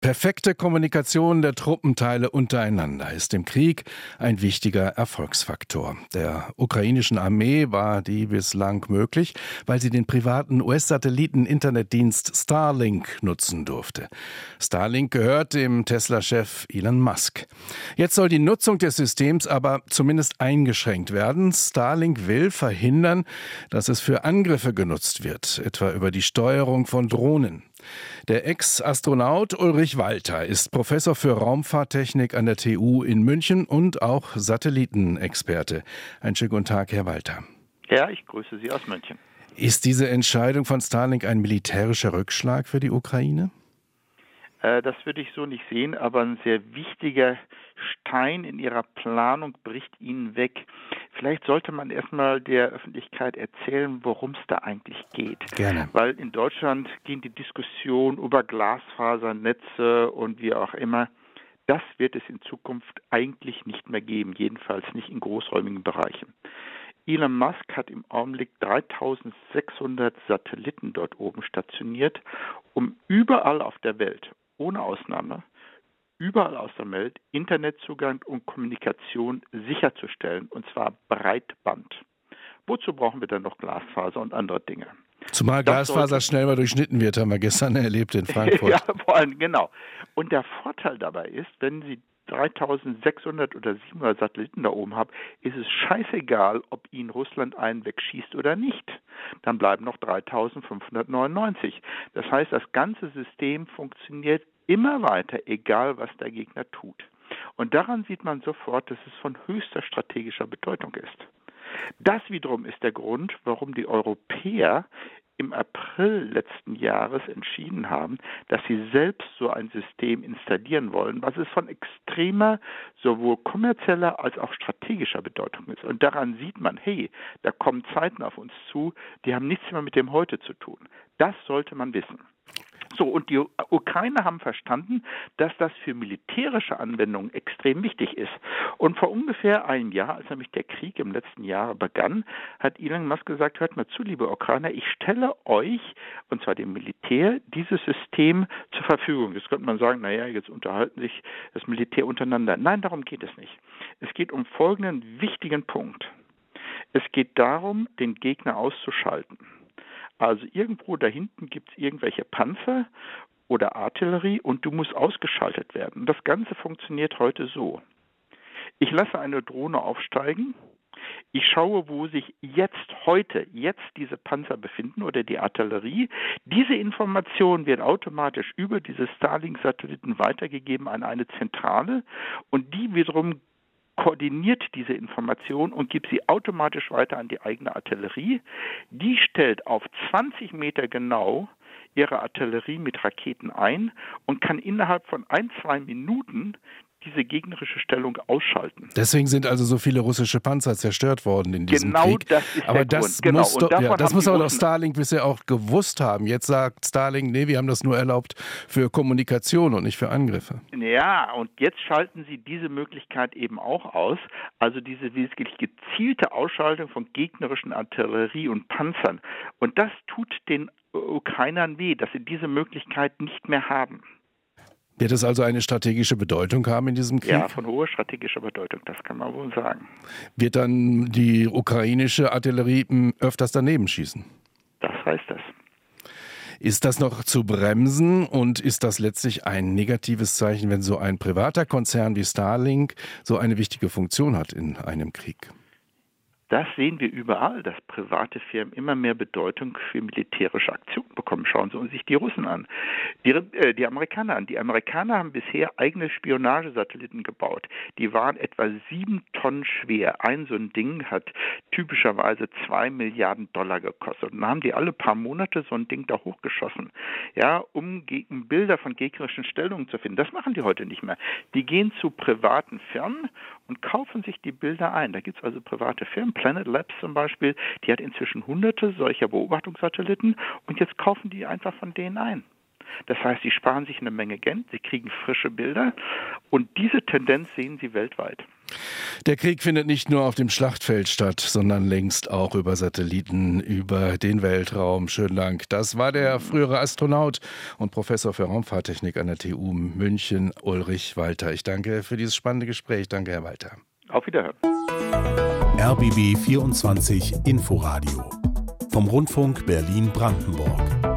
Perfekte Kommunikation der Truppenteile untereinander ist im Krieg ein wichtiger Erfolgsfaktor. Der ukrainischen Armee war die bislang möglich, weil sie den privaten US-Satelliten-Internetdienst Starlink nutzen durfte. Starlink gehört dem Tesla-Chef Elon Musk. Jetzt soll die Nutzung des Systems aber zumindest eingeschränkt werden. Starlink will verhindern, dass es für Angriffe genutzt wird, etwa über die Steuerung von Drohnen. Der Ex-Astronaut Ulrich Walter ist Professor für Raumfahrttechnik an der TU in München und auch Satellitenexperte. Einen schönen guten Tag, Herr Walter. Ja, ich grüße Sie aus München. Ist diese Entscheidung von Starlink ein militärischer Rückschlag für die Ukraine? Äh, das würde ich so nicht sehen, aber ein sehr wichtiger Stein in ihrer Planung bricht ihnen weg. Vielleicht sollte man erstmal der Öffentlichkeit erzählen, worum es da eigentlich geht. Gerne. Weil in Deutschland ging die Diskussion über Glasfasernetze und wie auch immer. Das wird es in Zukunft eigentlich nicht mehr geben, jedenfalls nicht in großräumigen Bereichen. Elon Musk hat im Augenblick 3600 Satelliten dort oben stationiert, um überall auf der Welt, ohne Ausnahme, überall aus der Welt Internetzugang und Kommunikation sicherzustellen, und zwar Breitband. Wozu brauchen wir dann noch Glasfaser und andere Dinge? Zumal Glasfaser schnell mal durchschnitten wird, haben wir gestern erlebt in Frankfurt. ja, vor allem, genau. Und der Vorteil dabei ist, wenn Sie 3600 oder 700 Satelliten da oben haben, ist es scheißegal, ob Ihnen Russland einen wegschießt oder nicht. Dann bleiben noch 3599. Das heißt, das ganze System funktioniert immer weiter, egal was der Gegner tut. Und daran sieht man sofort, dass es von höchster strategischer Bedeutung ist. Das wiederum ist der Grund, warum die Europäer im April letzten Jahres entschieden haben, dass sie selbst so ein System installieren wollen, was es von extremer, sowohl kommerzieller als auch strategischer Bedeutung ist. Und daran sieht man, hey, da kommen Zeiten auf uns zu, die haben nichts mehr mit dem Heute zu tun. Das sollte man wissen. So, und die Ukrainer haben verstanden, dass das für militärische Anwendungen extrem wichtig ist. Und vor ungefähr einem Jahr, als nämlich der Krieg im letzten Jahr begann, hat Elon Musk gesagt, hört mal zu, liebe Ukrainer, ich stelle euch, und zwar dem Militär, dieses System zur Verfügung. Jetzt könnte man sagen, naja, jetzt unterhalten sich das Militär untereinander. Nein, darum geht es nicht. Es geht um folgenden wichtigen Punkt. Es geht darum, den Gegner auszuschalten. Also irgendwo da hinten gibt es irgendwelche Panzer oder Artillerie und du musst ausgeschaltet werden. Das Ganze funktioniert heute so. Ich lasse eine Drohne aufsteigen. Ich schaue, wo sich jetzt heute, jetzt diese Panzer befinden oder die Artillerie. Diese Information wird automatisch über diese Starlink-Satelliten weitergegeben an eine Zentrale und die wiederum koordiniert diese Information und gibt sie automatisch weiter an die eigene Artillerie. Die stellt auf 20 Meter genau ihre Artillerie mit Raketen ein und kann innerhalb von ein, zwei Minuten diese gegnerische Stellung ausschalten. Deswegen sind also so viele russische Panzer zerstört worden in diesem genau Krieg. Das ist aber der das Grund. muss, genau. doch, ja, das muss aber doch Starlink bisher auch gewusst haben. Jetzt sagt Starlink, nee, wir haben das nur erlaubt für Kommunikation und nicht für Angriffe. Ja, und jetzt schalten sie diese Möglichkeit eben auch aus. Also diese wirklich gezielte Ausschaltung von gegnerischen Artillerie und Panzern. Und das tut den Ukrainern weh, dass sie diese Möglichkeit nicht mehr haben. Wird es also eine strategische Bedeutung haben in diesem Krieg? Ja, von hoher strategischer Bedeutung, das kann man wohl sagen. Wird dann die ukrainische Artillerie hm, öfters daneben schießen? Das heißt das. Ist das noch zu bremsen und ist das letztlich ein negatives Zeichen, wenn so ein privater Konzern wie Starlink so eine wichtige Funktion hat in einem Krieg? Das sehen wir überall, dass private Firmen immer mehr Bedeutung für militärische Aktionen bekommen. Schauen Sie sich die Russen an, die, äh, die Amerikaner an. Die Amerikaner haben bisher eigene Spionagesatelliten gebaut. Die waren etwa sieben Tonnen schwer. Ein so ein Ding hat typischerweise zwei Milliarden Dollar gekostet. Und dann haben die alle paar Monate so ein Ding da hochgeschossen, ja, um Bilder von gegnerischen Stellungen zu finden. Das machen die heute nicht mehr. Die gehen zu privaten Firmen und kaufen sich die Bilder ein. Da gibt es also private Firmen Planet Labs zum Beispiel, die hat inzwischen hunderte solcher Beobachtungssatelliten und jetzt kaufen die einfach von denen ein. Das heißt, sie sparen sich eine Menge Geld, sie kriegen frische Bilder und diese Tendenz sehen sie weltweit. Der Krieg findet nicht nur auf dem Schlachtfeld statt, sondern längst auch über Satelliten, über den Weltraum. Schönen Dank. Das war der frühere Astronaut und Professor für Raumfahrttechnik an der TU München, Ulrich Walter. Ich danke für dieses spannende Gespräch. Danke, Herr Walter. Auf Wiederhören. RBB 24 Inforadio vom Rundfunk Berlin-Brandenburg.